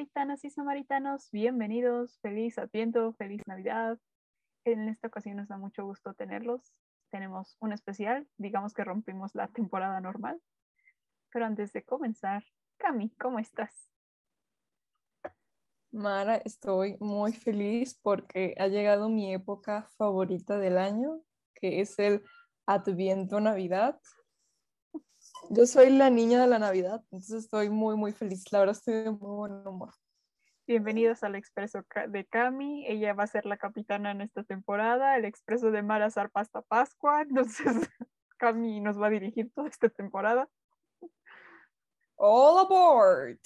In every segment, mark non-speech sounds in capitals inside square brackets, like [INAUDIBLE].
Samaritanas y samaritanos, bienvenidos, feliz Adviento, feliz Navidad. En esta ocasión nos da mucho gusto tenerlos. Tenemos un especial, digamos que rompimos la temporada normal. Pero antes de comenzar, Cami, ¿cómo estás? Mara, estoy muy feliz porque ha llegado mi época favorita del año, que es el Adviento Navidad. Yo soy la niña de la Navidad, entonces estoy muy, muy feliz. La verdad estoy de muy buen humor. Bienvenidos al expreso de Cami. Ella va a ser la capitana en esta temporada. El expreso de Mara zarpa hasta Pascua. [LAUGHS] Entonces, Cami nos va a dirigir toda esta temporada. All aboard.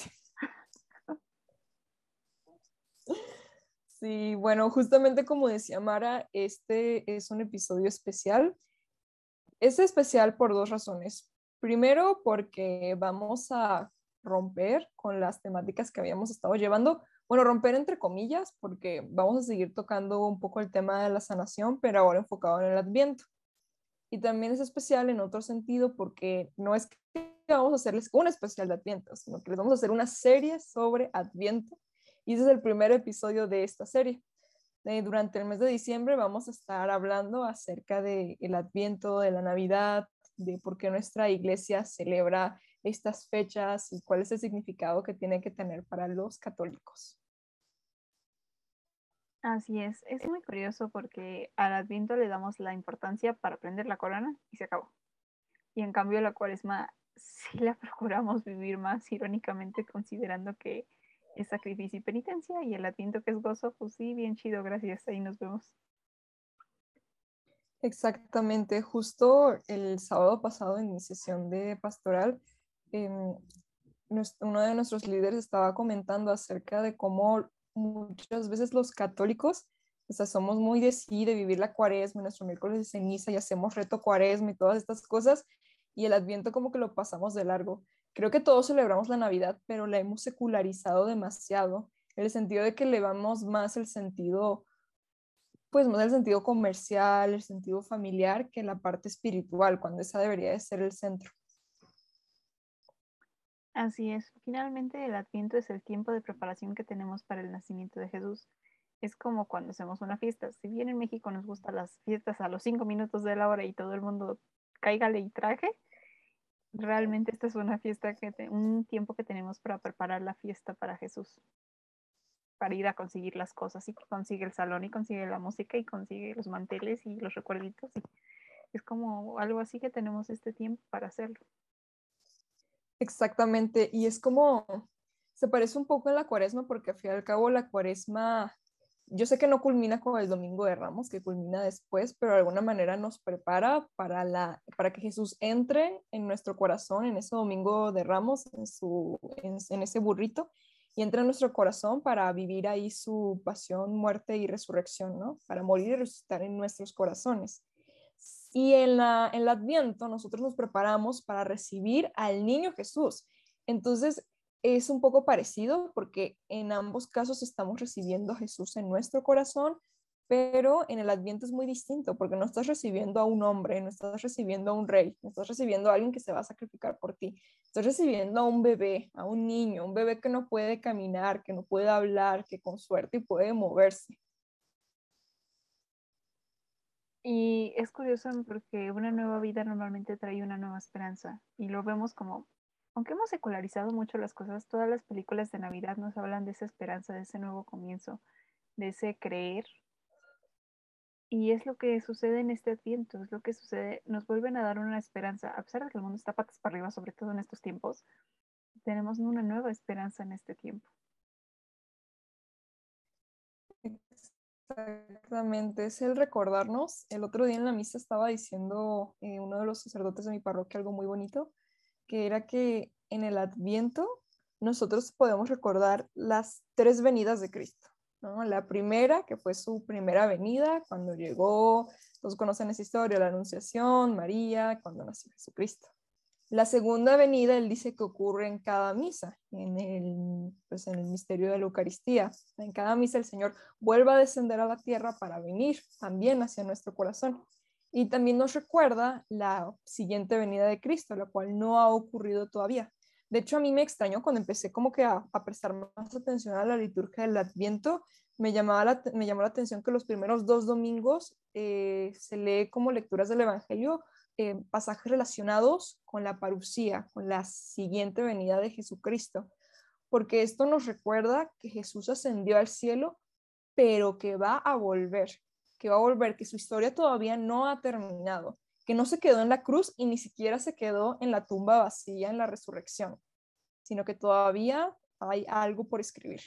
Sí, bueno, justamente como decía Mara, este es un episodio especial. Es especial por dos razones. Primero, porque vamos a romper con las temáticas que habíamos estado llevando. Bueno, romper entre comillas, porque vamos a seguir tocando un poco el tema de la sanación, pero ahora enfocado en el adviento. Y también es especial en otro sentido, porque no es que vamos a hacerles un especial de adviento, sino que les vamos a hacer una serie sobre adviento. Y ese es el primer episodio de esta serie. Eh, durante el mes de diciembre vamos a estar hablando acerca del el adviento, de la Navidad, de por qué nuestra iglesia celebra estas fechas y cuál es el significado que tiene que tener para los católicos. Así es, es muy curioso porque al Adviento le damos la importancia para prender la corona y se acabó. Y en cambio la cuaresma [LAUGHS] sí la procuramos vivir más irónicamente considerando que es sacrificio y penitencia y el Adviento que es gozo, pues sí, bien chido, gracias, ahí nos vemos. Exactamente, justo el sábado pasado en mi sesión de pastoral, em, uno de nuestros líderes estaba comentando acerca de cómo muchas veces los católicos, o sea, somos muy de sí, de vivir la cuaresma, nuestro miércoles de ceniza y hacemos reto cuaresma y todas estas cosas, y el adviento como que lo pasamos de largo. Creo que todos celebramos la Navidad, pero la hemos secularizado demasiado, en el sentido de que le damos más el sentido pues más el sentido comercial, el sentido familiar que la parte espiritual, cuando esa debería de ser el centro. Así es, finalmente el adviento es el tiempo de preparación que tenemos para el nacimiento de Jesús. Es como cuando hacemos una fiesta. Si bien en México nos gustan las fiestas a los cinco minutos de la hora y todo el mundo cáigale y traje, realmente esta es una fiesta que un tiempo que tenemos para preparar la fiesta para Jesús para ir a conseguir las cosas y consigue el salón y consigue la música y consigue los manteles y los recuerditos. es como algo así que tenemos este tiempo para hacerlo. Exactamente, y es como, se parece un poco a la cuaresma porque al fin y al cabo la cuaresma, yo sé que no culmina con el domingo de Ramos, que culmina después, pero de alguna manera nos prepara para, la, para que Jesús entre en nuestro corazón en ese domingo de Ramos, en, su, en ese burrito, y entra en nuestro corazón para vivir ahí su pasión, muerte y resurrección, ¿no? Para morir y resucitar en nuestros corazones. Y en, la, en el Adviento nosotros nos preparamos para recibir al niño Jesús. Entonces es un poco parecido porque en ambos casos estamos recibiendo a Jesús en nuestro corazón, pero en el Adviento es muy distinto porque no estás recibiendo a un hombre, no estás recibiendo a un rey, no estás recibiendo a alguien que se va a sacrificar por ti, estás recibiendo a un bebé, a un niño, un bebé que no puede caminar, que no puede hablar, que con suerte puede moverse. Y es curioso porque una nueva vida normalmente trae una nueva esperanza y lo vemos como, aunque hemos secularizado mucho las cosas, todas las películas de Navidad nos hablan de esa esperanza, de ese nuevo comienzo, de ese creer y es lo que sucede en este adviento, es lo que sucede, nos vuelven a dar una esperanza, a pesar de que el mundo está patas para arriba, sobre todo en estos tiempos, tenemos una nueva esperanza en este tiempo. Exactamente, es el recordarnos. El otro día en la misa estaba diciendo eh, uno de los sacerdotes de mi parroquia algo muy bonito, que era que en el adviento nosotros podemos recordar las tres venidas de Cristo La primera, que fue su primera venida, cuando llegó, todos conocen esa historia, la Anunciación, María, cuando nació Jesucristo. La segunda venida, él dice que ocurre en cada misa, en el, pues en el misterio de la Eucaristía. En cada misa el Señor vuelve a descender a la tierra para venir también hacia nuestro corazón. Y también nos recuerda la siguiente venida de Cristo, la cual no ha ocurrido todavía. De hecho, a mí me extrañó cuando empecé como que a, prestar más atención a la liturgia del Adviento, me, llamaba me llamó la atención que los primeros dos domingos eh, se lee como lecturas del Evangelio eh, pasajes relacionados con la parucía, con la siguiente venida de Jesucristo, porque esto nos recuerda que Jesús ascendió al cielo, pero que va a volver, que va a volver, que su historia todavía no ha terminado, que no se quedó en la cruz y ni siquiera se quedó en la tumba vacía en la resurrección, sino que todavía hay algo por escribir.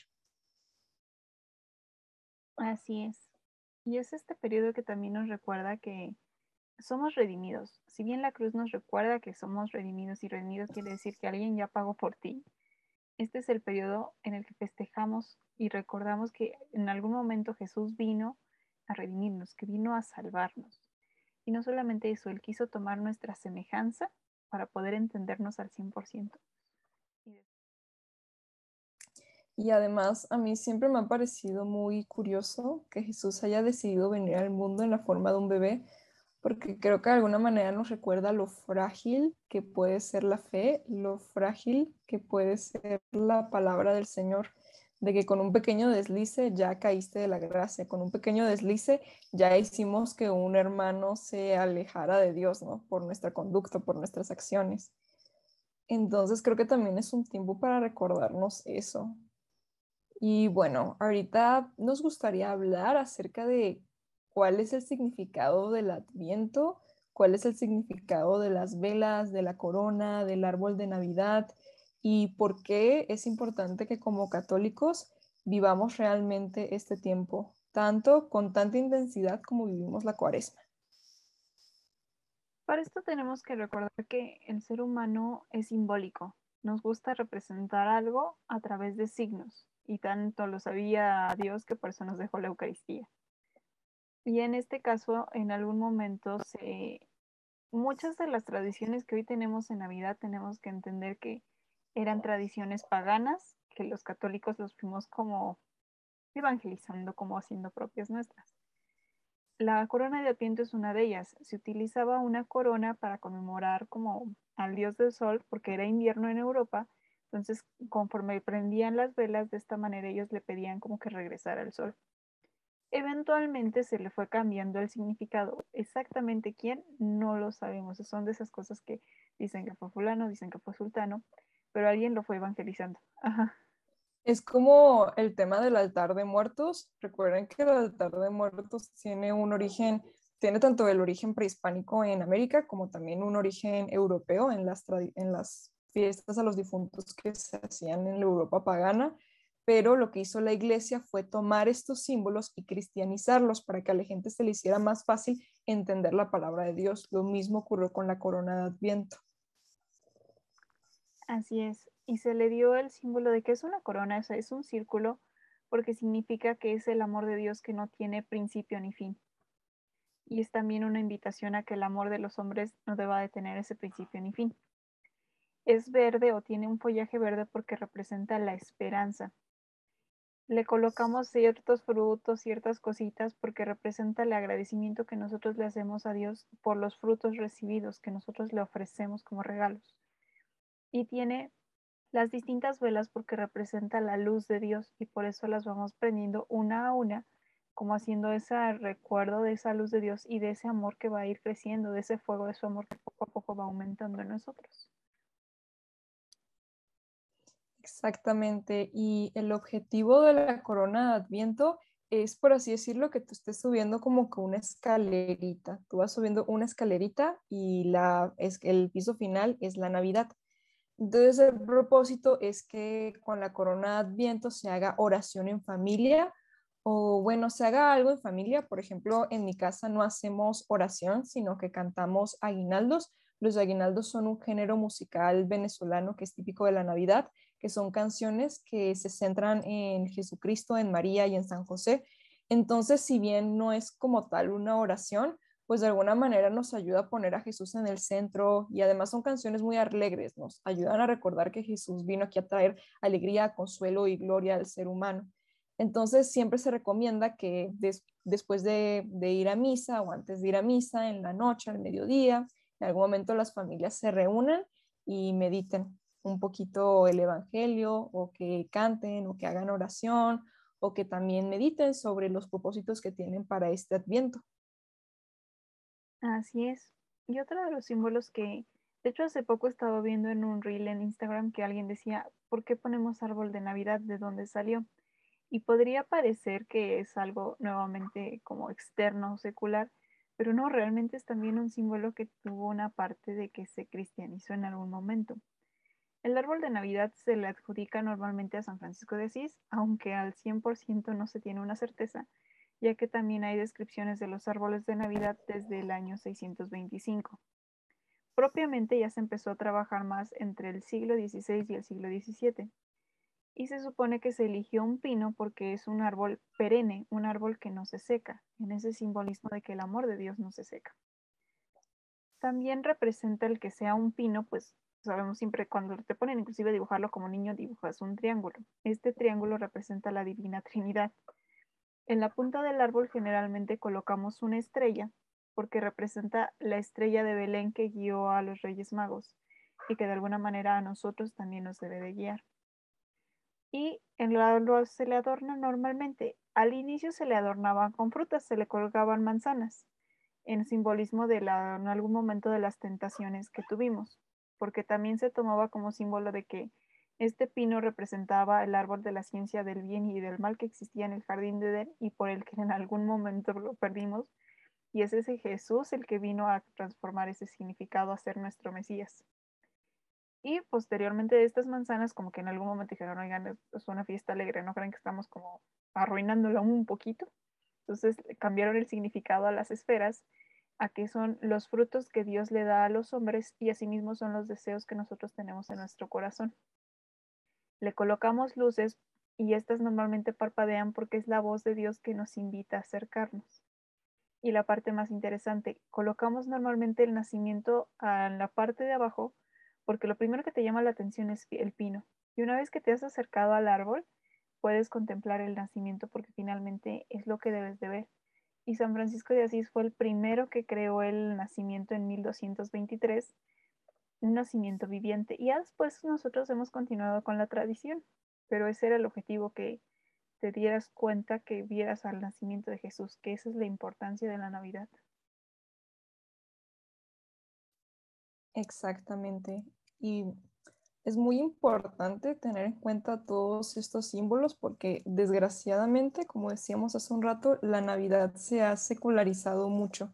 Así es. Y es este periodo que también nos recuerda que somos redimidos. Si bien la cruz nos recuerda que somos redimidos y redimidos quiere decir que alguien ya pagó por ti, este es el periodo en el que festejamos y recordamos que en algún momento Jesús vino a redimirnos, que vino a salvarnos. Y no solamente eso, Él quiso tomar nuestra semejanza para poder entendernos al 100%. Y además a mí siempre me ha parecido muy curioso que Jesús haya decidido venir al mundo en la forma de un bebé, porque creo que de alguna manera nos recuerda lo frágil que puede ser la fe, lo frágil que puede ser la palabra del Señor de que con un pequeño deslice ya caíste de la gracia, con un pequeño deslice ya hicimos que un hermano se alejara de Dios, ¿no? Por nuestra conducta, por nuestras acciones. Entonces creo que también es un tiempo para recordarnos eso. Y bueno, ahorita nos gustaría hablar acerca de cuál es el significado del adviento, cuál es el significado de las velas, de la corona, del árbol de Navidad y por qué es importante que como católicos vivamos realmente este tiempo, tanto con tanta intensidad como vivimos la cuaresma. Para esto tenemos que recordar que el ser humano es simbólico. Nos gusta representar algo a través de signos y tanto lo sabía Dios que por eso nos dejó la Eucaristía. Y en este caso, en algún momento, muchas de las tradiciones que hoy tenemos en Navidad tenemos que entender que eran tradiciones paganas que los católicos los fuimos como evangelizando, como haciendo propias nuestras. La corona de Adviento es una de ellas. Se utilizaba una corona para conmemorar como al dios del sol porque era invierno en Europa. Entonces, conforme prendían las velas, de esta manera ellos le pedían como que regresara al sol. Eventualmente se le fue cambiando el significado. Exactamente quién, no lo sabemos. Son de esas cosas que dicen que fue fulano, dicen que fue sultano, pero alguien lo fue evangelizando. Es como el tema del altar de muertos. Recuerden que el altar de muertos tiene un origen, tiene tanto el origen prehispánico en América como también un origen europeo en las, en las fiestas a los difuntos que se hacían en la Europa pagana. Pero lo que hizo la iglesia fue tomar estos símbolos y cristianizarlos para que a la gente se le hiciera más fácil entender la palabra de Dios. Lo mismo ocurrió con la corona de Adviento. Así es. Y se le dio el símbolo de que es una corona, es un círculo, porque significa que es el amor de Dios que no tiene principio ni fin. Y es también una invitación a que el amor de los hombres no deba de tener ese principio ni fin. Es verde o tiene un follaje verde porque representa la esperanza. Le colocamos ciertos frutos, ciertas cositas, porque representa el agradecimiento que nosotros le hacemos a Dios por los frutos recibidos que nosotros le ofrecemos como regalos y tiene las distintas velas porque representa la luz de Dios y por eso las vamos prendiendo una a una, como haciendo ese recuerdo de esa luz de Dios y de ese amor que va a ir creciendo, de ese fuego de su amor que poco a poco va aumentando en nosotros. Exactamente, y el objetivo de la corona de Adviento es, por así decirlo, que tú estés subiendo como que una escalerita. Tú vas subiendo una escalerita y la, es, el piso final es la Navidad. Entonces el propósito es que con la corona de Adviento se haga oración en familia o bueno, se haga algo en familia. Por ejemplo, en mi casa no hacemos oración, sino que cantamos aguinaldos, Los aguinaldos son un género musical venezolano que es típico de la Navidad, que son canciones que se centran en Jesucristo, en María y en San José. Entonces, si bien no es como tal una oración, pues de alguna manera nos ayuda a poner a Jesús en el centro y además son canciones muy alegres, nos ayudan a recordar que Jesús vino aquí a traer alegría, consuelo y gloria al ser humano. Entonces siempre se recomienda que después de, de, ir a misa o antes de ir a misa, en la noche, al mediodía, en algún momento las familias se reúnan y mediten un poquito el Evangelio o que canten o que hagan oración o que también mediten sobre los propósitos que tienen para este adviento. Así es. Y otro de los símbolos que, de hecho, hace poco estaba viendo en un reel en Instagram que alguien decía, ¿por qué ponemos árbol de Navidad? ¿De dónde salió? Y podría parecer que es algo nuevamente como externo o secular, pero no, realmente es también un símbolo que tuvo una parte de que se cristianizó en algún momento. El árbol de Navidad se le adjudica normalmente a San Francisco de Asís, aunque al 100% no se tiene una certeza, ya que también hay descripciones de los árboles de Navidad desde el año 625. Propiamente ya se empezó a trabajar más entre el siglo XVI y el siglo XVII, y se supone que se eligió un pino porque es un árbol perenne, un árbol que no se seca, en ese simbolismo de que el amor de Dios no se seca. También representa el que sea un pino, pues sabemos siempre cuando te ponen inclusive dibujarlo como niño dibujas un triángulo. Este triángulo representa la divina Trinidad en la punta del árbol generalmente colocamos una estrella porque representa la estrella de Belén que guió a los Reyes Magos y que de alguna manera a nosotros también nos debe de guiar. Y en el árbol se le adorna normalmente. Al inicio se le adornaban con frutas, se le colgaban manzanas, en simbolismo de la, en algún momento de las tentaciones que tuvimos, porque también se tomaba como símbolo de que este pino representaba el árbol de la ciencia del bien y del mal que existía en el jardín de Edén y por el que en algún momento lo perdimos. Y es ese Jesús el que vino a transformar ese significado a ser nuestro Mesías. Y posteriormente estas manzanas, como que en algún momento dijeron, oigan, es una fiesta alegre, no creen que estamos como arruinándolo un poquito. Entonces cambiaron el significado a las esferas, a que son los frutos que Dios le da a los hombres y asimismo son los deseos que nosotros tenemos en nuestro corazón. Le colocamos luces y estas normalmente parpadean porque es la voz de Dios que nos invita a acercarnos. Y la parte más interesante, colocamos normalmente el nacimiento en la parte de abajo porque lo primero que te llama la atención es el pino. Y una vez que te has acercado al árbol, puedes contemplar el nacimiento porque finalmente es lo que debes de ver. Y San Francisco de Asís fue el primero que creó el nacimiento en 1223 un nacimiento viviente. Y ya después nosotros hemos continuado con la tradición, pero ese era el objetivo, que te dieras cuenta que vieras al nacimiento de Jesús, que esa es la importancia de la Navidad. Exactamente. Y es muy importante tener en cuenta todos estos símbolos porque desgraciadamente, como decíamos hace un rato, la Navidad se ha secularizado mucho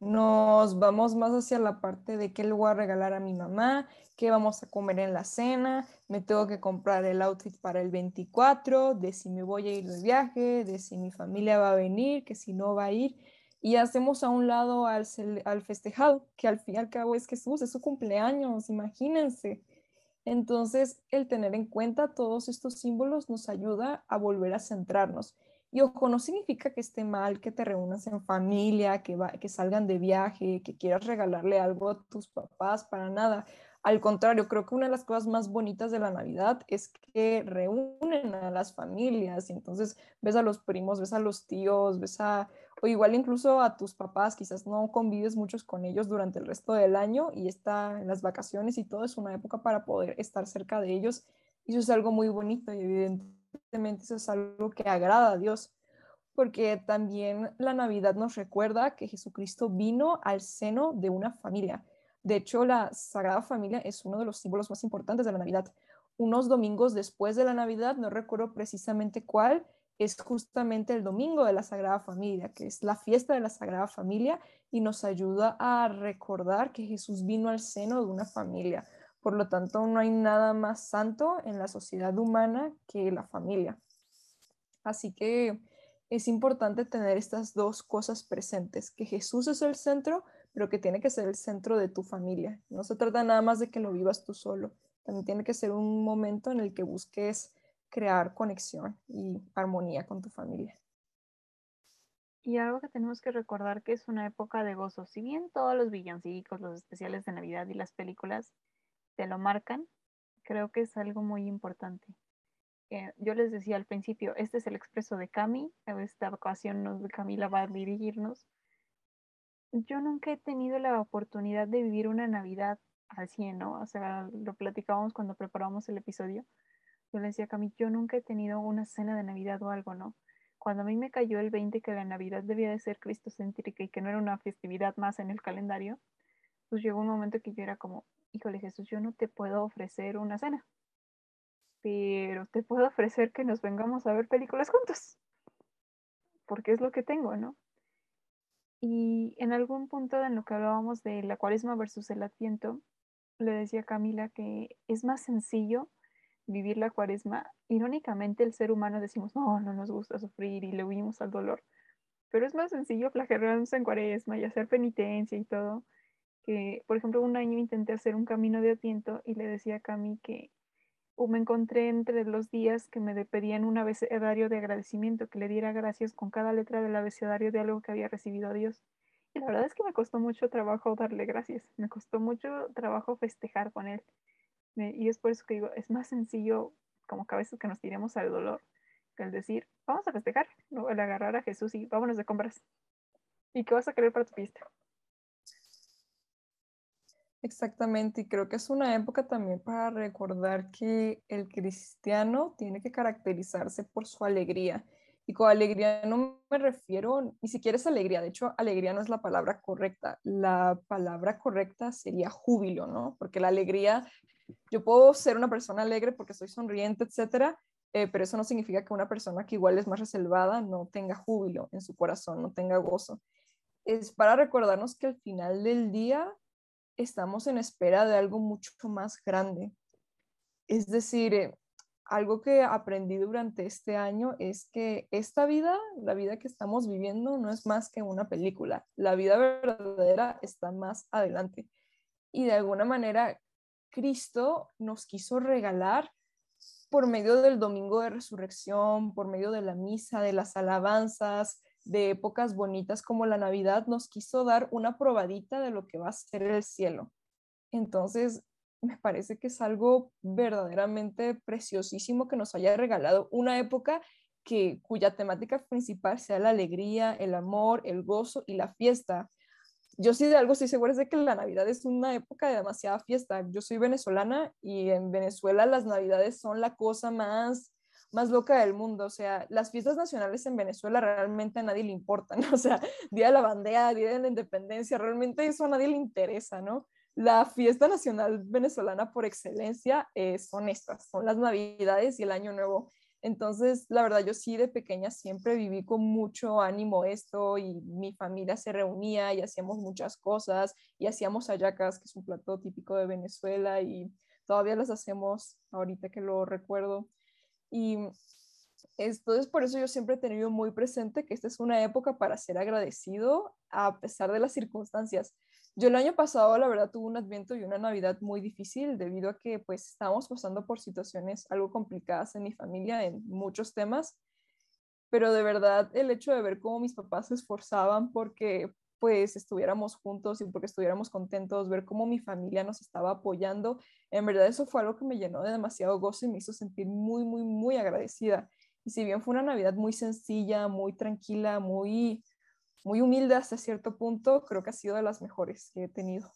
nos vamos más hacia la parte de qué le voy a regalar a mi mamá, qué vamos a comer en la cena, me tengo que comprar el outfit para el 24, de si me voy a ir de viaje, de si mi familia va a venir, que si no va a ir. Y hacemos a un lado al, al festejado, que al fin y al cabo es Jesús, es su cumpleaños, imagínense. Entonces, el tener en cuenta todos estos símbolos nos ayuda a volver a centrarnos y ojo, no significa que esté mal que te reúnas en familia, que, que salgan de viaje, que quieras regalarle algo a tus papás, para nada. Al contrario, creo que una de las cosas más bonitas de la Navidad es que reúnen a las familias. Entonces ves a los primos, ves a los tíos, ves a, o igual incluso a tus papás, quizás no convives muchos con ellos durante el resto del año y está en las vacaciones y todo es una época para poder estar cerca de ellos. Y eso es algo muy bonito y evidente eso es algo que agrada a Dios, porque también la Navidad nos recuerda que Jesucristo vino al seno de una familia. De hecho, la Sagrada Familia es uno de los símbolos más importantes de la Navidad. Unos domingos después de la Navidad, no recuerdo precisamente cuál, es justamente el domingo de la Sagrada Familia, que es la fiesta de la Sagrada Familia y nos ayuda a recordar que Jesús vino al seno de una familia. Por lo tanto, no hay nada más santo en la sociedad humana que la familia. Así que es importante tener estas dos cosas presentes, que Jesús es el centro, pero que tiene que ser el centro de tu familia. No se trata nada más de que lo vivas tú solo, también tiene que ser un momento en el que busques crear conexión y armonía con tu familia. Y algo que tenemos que recordar que es una época de gozo. Si bien todos los villancicos, los especiales de Navidad y las películas te lo marcan, creo que es algo muy importante. Eh, yo les decía al principio, este es el expreso de Cami, esta ocasión de Camila va a dirigirnos. Yo nunca he tenido la oportunidad de vivir una Navidad al 100, ¿no? O sea, lo platicábamos cuando preparamos el episodio. Yo le decía a Cami, yo nunca he tenido una cena de Navidad o algo, ¿no? cuando a mí me cayó el 20 que la Navidad debía de ser cristocéntrica y que no era una festividad más en el calendario, pues llegó un momento que yo era como, híjole Jesús, yo no te puedo ofrecer una cena, pero te puedo ofrecer que nos vengamos a ver películas juntos, porque es lo que tengo, ¿no? Y en algún punto en lo que hablábamos de la cuaresma versus el adviento, le decía Camila que es más sencillo vivir la cuaresma, irónicamente el ser humano decimos, no, no nos gusta sufrir y le huimos al dolor, pero es más sencillo flagelarnos en cuaresma y hacer penitencia y todo, que por ejemplo un año intenté hacer un camino de adviento y le decía a Cami que me encontré entre los días que me pedían un abecedario de agradecimiento, que le diera gracias con cada letra del abecedario de algo que había recibido a Dios. Y la verdad es que me costó mucho trabajo darle gracias, me costó mucho trabajo festejar con él. Y es por eso que digo, es más sencillo como que a veces que nos tiremos al dolor que el decir, vamos a festejar, ¿no? el agarrar a Jesús y vámonos de compras. ¿Y qué vas a querer para tu fiesta? Exactamente, y creo que es una época también para recordar que el cristiano tiene que caracterizarse por su alegría. Y con alegría no me refiero, ni siquiera es alegría, de hecho alegría no es la palabra correcta, la palabra correcta sería júbilo, ¿no? Porque la alegría yo puedo ser una persona alegre porque soy sonriente, etcétera, eh, pero eso no significa que una persona que igual es más reservada no tenga júbilo en su corazón, no tenga gozo. Es para recordarnos que al final del día estamos en espera de algo mucho más grande. Es decir, eh, algo que aprendí durante este año es que esta vida, la vida que estamos viviendo, no es más que una película. La vida verdadera está más adelante. Y de alguna manera Cristo nos quiso regalar por medio del domingo de resurrección, por medio de la misa, de las alabanzas, de épocas bonitas como la Navidad, nos quiso dar una probadita de lo que va a ser el cielo. Entonces, me parece que es algo verdaderamente preciosísimo que nos haya regalado una época que cuya temática principal sea la alegría, el amor, el gozo y la fiesta yo sí de algo estoy segura es de que la Navidad es una época de demasiada fiesta. Yo soy venezolana y en Venezuela las Navidades son la cosa más más loca del mundo, o sea, las fiestas nacionales en Venezuela realmente a nadie le importan, [LAUGHS] o sea, Día de la Bandera, Día de la Independencia, realmente eso a nadie le interesa, ¿no? La fiesta nacional venezolana por excelencia eh, son estas, son las Navidades y el Año Nuevo. Entonces, la verdad, yo sí de pequeña siempre viví con mucho ánimo esto y mi familia se reunía y hacíamos muchas cosas y hacíamos ayacas, que es un plato típico de Venezuela y todavía las hacemos ahorita que lo recuerdo. Y entonces por eso yo siempre he tenido muy presente que esta es una época para ser agradecido a pesar de las circunstancias. Yo el año pasado, la verdad, tuve un adviento y una Navidad muy difícil debido a que pues estábamos pasando por situaciones algo complicadas en mi familia en muchos temas, pero de verdad el hecho de ver cómo mis papás se esforzaban porque pues estuviéramos juntos y porque estuviéramos contentos, ver cómo mi familia nos estaba apoyando, en verdad eso fue algo que me llenó de demasiado gozo y me hizo sentir muy, muy, muy agradecida. Y si bien fue una Navidad muy sencilla, muy tranquila, muy muy humilde hasta cierto punto, creo que ha sido de las mejores que he tenido.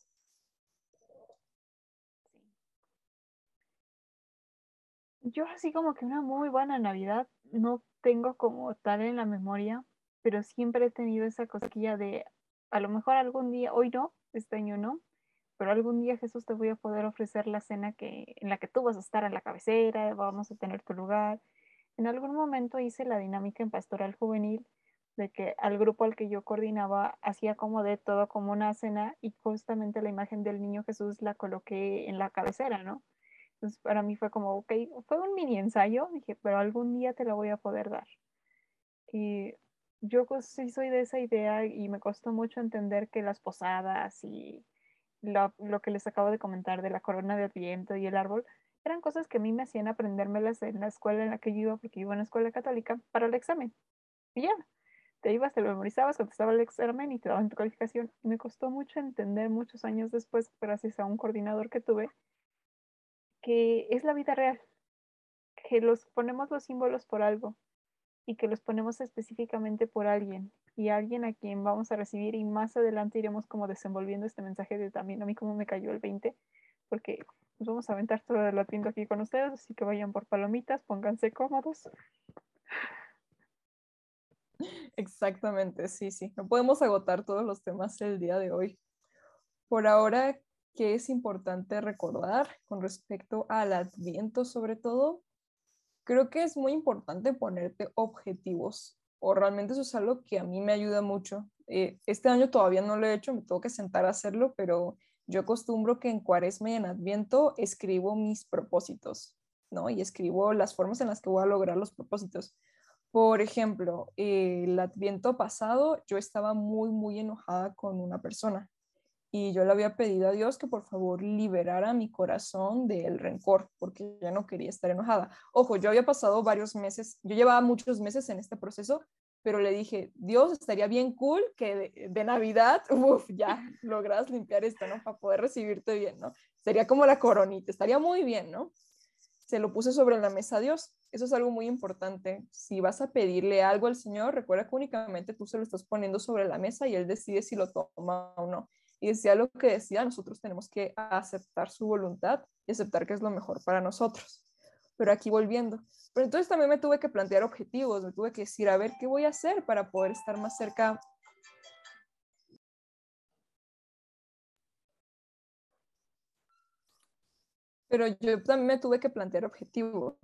Yo así como que una muy buena Navidad no tengo como tal en la memoria, pero siempre he tenido esa cosquilla de a lo mejor algún día, hoy no, este año no, pero algún día Jesús te voy a poder ofrecer la cena que, en la que tú vas a estar en la cabecera, vamos a tener tu lugar. En algún momento hice la dinámica en pastoral juvenil de que al grupo al que yo coordinaba hacía como de todo como una cena y justamente la imagen del niño Jesús la coloqué en la cabecera, ¿no? Entonces para mí fue como, ok, fue un mini ensayo, dije, pero algún día te la voy a poder dar. Y yo sí soy de esa idea y me costó mucho entender que las posadas y lo, lo, que les acabo de comentar de la corona de Adviento y el árbol eran cosas que a mí me hacían aprendérmelas en la escuela en la que yo iba, porque iba a una escuela católica, para el examen. Y ya, te ibas, te lo memorizabas, contestaba el examen y te daban tu calificación. Y me costó mucho entender muchos años después, gracias a un coordinador que tuve, que es la vida real, que los ponemos los símbolos por algo y que los ponemos específicamente por alguien y alguien a quien vamos a recibir y más adelante iremos como desenvolviendo este mensaje de también a mí como me cayó el 20 porque nos vamos a aventar todo el atiendo aquí con ustedes así que vayan por palomitas pónganse cómodos Exactamente, sí, sí. No podemos agotar todos los temas el día de hoy. Por ahora, ¿qué es importante recordar con respecto al adviento sobre todo? Creo que es muy importante ponerte objetivos o realmente eso es algo que a mí me ayuda mucho. Eh, este año todavía no lo he hecho, me tengo que sentar a hacerlo, pero yo acostumbro que en cuaresma y en adviento escribo mis propósitos, ¿no? Y escribo las formas en las que voy a lograr los propósitos. Por ejemplo, el adviento pasado yo estaba muy, muy enojada con una persona y yo le había pedido a Dios que por favor liberara mi corazón del rencor porque ya no quería estar enojada. Ojo, yo había pasado varios meses, yo llevaba muchos meses en este proceso, pero le dije, Dios, estaría bien cool que de, Navidad, [LAUGHS] uff, ya logras limpiar esto, ¿no? Para poder recibirte bien, ¿no? Sería como la coronita, estaría muy bien, ¿no? Se lo puse sobre la mesa a Dios eso es algo muy importante. Si vas a pedirle algo al Señor, recuerda que únicamente tú se lo estás poniendo sobre la mesa y Él decide si lo toma o no. Y decía lo que decía, nosotros tenemos que aceptar su voluntad y aceptar que es lo mejor para nosotros. Pero aquí volviendo. Pero entonces también me tuve que plantear objetivos, me tuve que decir, a ver, ¿qué voy a hacer para poder estar más cerca pero yo también me tuve que plantear objetivos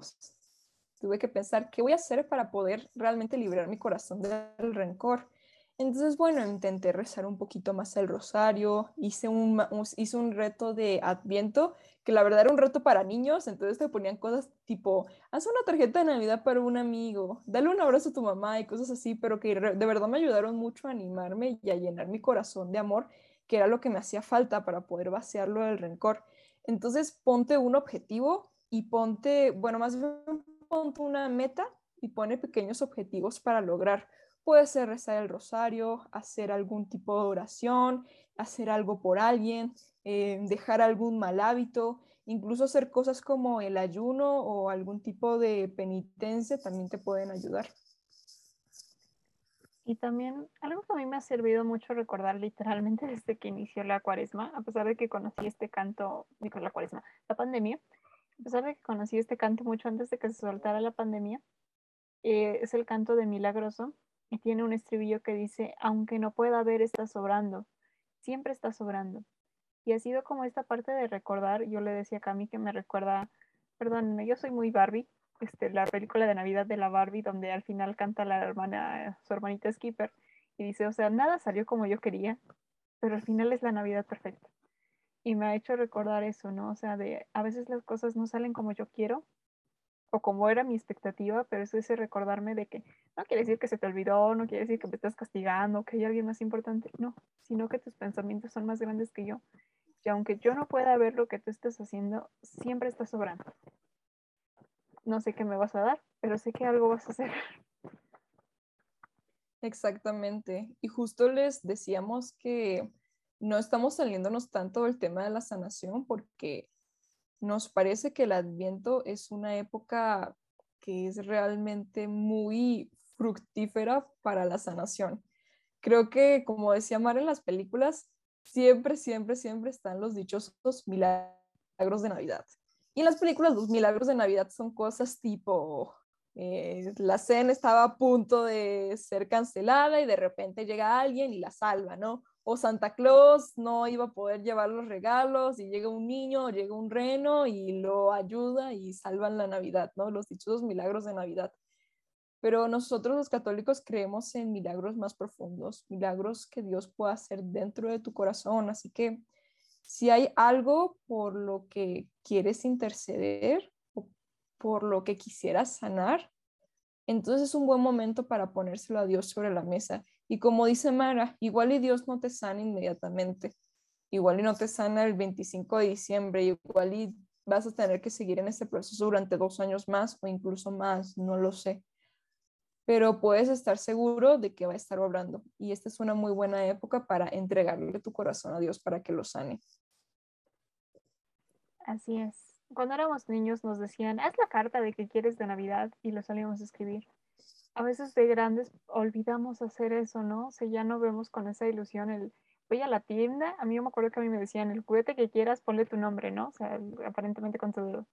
tuve que pensar, ¿qué voy a hacer para poder realmente liberar mi corazón del rencor? Entonces, bueno, intenté rezar un poquito más el rosario, hice un, hice un reto de adviento, que la verdad era un reto para niños, entonces te ponían cosas tipo, haz una tarjeta de Navidad para un amigo, dale un abrazo a tu mamá y cosas así, pero que de verdad me ayudaron mucho a animarme y a llenar mi corazón de amor, que era lo que me hacía falta para poder vaciarlo del rencor. Entonces, ponte un objetivo y ponte, bueno, más bien ponte una meta y pone pequeños objetivos para lograr. Puede ser rezar el rosario, hacer algún tipo de oración, hacer algo por alguien, eh, dejar algún mal hábito, incluso hacer cosas como el ayuno o algún tipo de penitencia también te pueden ayudar. Y también algo que a mí me ha servido mucho recordar literalmente [LAUGHS] desde que inició la cuaresma, a pesar de que conocí este canto, digo la pandemia, a pesar de que conocí este canto mucho antes de que se soltara la pandemia, eh, es el canto de Milagroso tiene un estribillo que dice, aunque no pueda ver, está sobrando, siempre está sobrando. Y ha sido como esta parte de recordar, yo le decía a Cami que me recuerda, perdón, yo soy muy Barbie, este, la película de Navidad de la Barbie, donde al final canta la hermana, su hermanita Skipper, y dice, o sea, nada salió como yo quería, pero al final es la Navidad perfecta y me ha hecho recordar eso, ¿no? O sea, de a veces las cosas no salen como yo quiero o como era mi expectativa, pero eso es recordarme de que no quiere decir que se te olvidó, no quiere decir que me estás castigando, que hay alguien más importante, no, sino que tus pensamientos son más grandes que yo. Y aunque yo no pueda ver lo que tú estás haciendo, siempre estás sobrando. No sé qué me vas a dar, pero sé que algo vas a hacer. Exactamente. Y justo les decíamos que no estamos saliéndonos tanto del tema de la sanación porque nos parece que el adviento es una época que es realmente muy fructífera para la sanación. Creo que, como decía Mar en las películas, siempre, siempre, siempre están los dichosos milagros de Navidad. Y en las películas los milagros de Navidad son cosas tipo, eh, la cena estaba a punto de ser cancelada y de repente llega alguien y la salva, ¿no? O Santa Claus no iba a poder llevar los regalos y llega un niño o llega un reno y lo ayuda y salvan la Navidad, ¿no? Los dichosos milagros de Navidad. Pero nosotros los católicos creemos en milagros más profundos, milagros que Dios puede hacer dentro de tu corazón. Así que si hay algo por lo que quieres interceder o por lo que quisieras sanar, Entonces es un buen momento para ponérselo a Dios sobre la mesa. Y como dice Mara, igual y Dios no te sana inmediatamente, igual y no te sana el 25 de diciembre, igual y vas a tener que seguir en este proceso durante dos años más o incluso más, no lo sé. Pero puedes estar seguro de que va a estar obrando. Y esta es una muy buena época para entregarle tu corazón a Dios para que lo sane. Así es. Cuando éramos niños nos decían, haz la carta de que quieres de Navidad y lo solíamos escribir. A veces de grandes olvidamos hacer eso, ¿no? O sea, ya no vemos con esa ilusión el, voy a la tienda, a mí me acuerdo que a mí me decían, el juguete que quieras, ponle tu nombre, ¿no? O sea, aparentemente con tu dedo.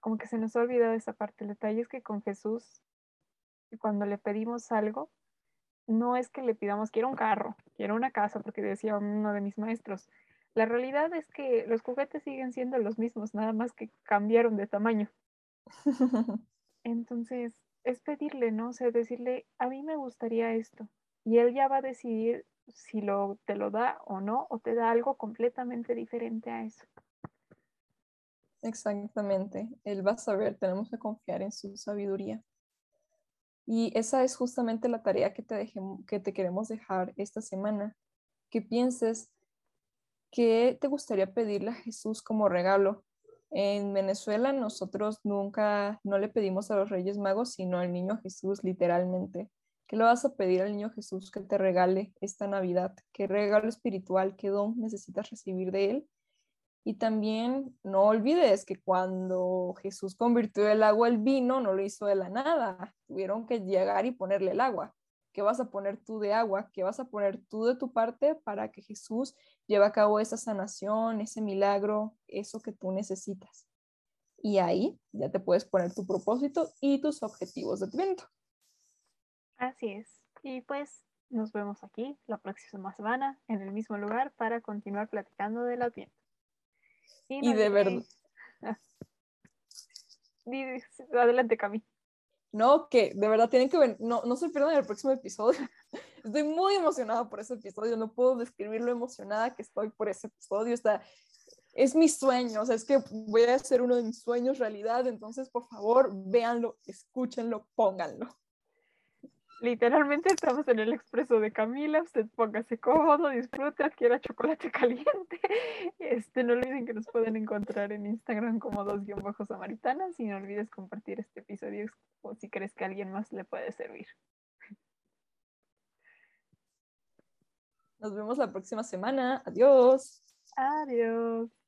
Como que se nos ha olvidado esa parte. El detalle es que con Jesús, cuando le pedimos algo, no es que le pidamos, quiero un carro, quiero una casa, porque decía uno de mis maestros. La realidad es que los juguetes siguen siendo los mismos, nada más que cambiaron de tamaño. [LAUGHS] Entonces, es pedirle, ¿no? O sea, decirle, a mí me gustaría esto. Y él ya va a decidir si lo, te lo da o no, o te da algo completamente diferente a eso. Exactamente, él va a saber, tenemos que confiar en su sabiduría. Y esa es justamente la tarea que te, que te queremos dejar esta semana, que pienses qué te gustaría pedirle a Jesús como regalo. En Venezuela nosotros nunca, no le pedimos a los Reyes Magos, sino al niño Jesús literalmente. ¿Qué le vas a pedir al niño Jesús que te regale esta Navidad? ¿Qué regalo espiritual, qué don necesitas recibir de él? Y también no olvides que cuando Jesús convirtió el agua en vino, no lo hizo de la nada. Tuvieron que llegar y ponerle el agua. ¿Qué vas a poner tú de agua? ¿Qué vas a poner tú de tu parte para que Jesús lleve a cabo esa sanación, ese milagro, eso que tú necesitas? Y ahí ya te puedes poner tu propósito y tus objetivos de evento. Así es. Y pues nos vemos aquí la próxima semana en el mismo lugar para continuar platicando de la [LAUGHS] tienda. Y, de verdad. Adelante, Cami. No, que de verdad tienen que ver, no, no se pierdan el próximo episodio. [LAUGHS] Estoy muy emocionada por ese episodio, no puedo describir lo emocionada que estoy por ese episodio. Es mi sueño, o sea, es que voy a hacer uno de mis sueños realidad, entonces por favor, véanlo, escúchenlo, pónganlo. Literalmente estamos en el expreso de Camila, usted póngase cómodo, disfrute, adquiera chocolate [LAUGHS] caliente. Este, no olviden que nos pueden encontrar en Instagram como dos guion bajos samaritanas y no olvides compartir este episodio si crees que alguien más le puede servir. Nos vemos la próxima semana. Adiós. Adiós.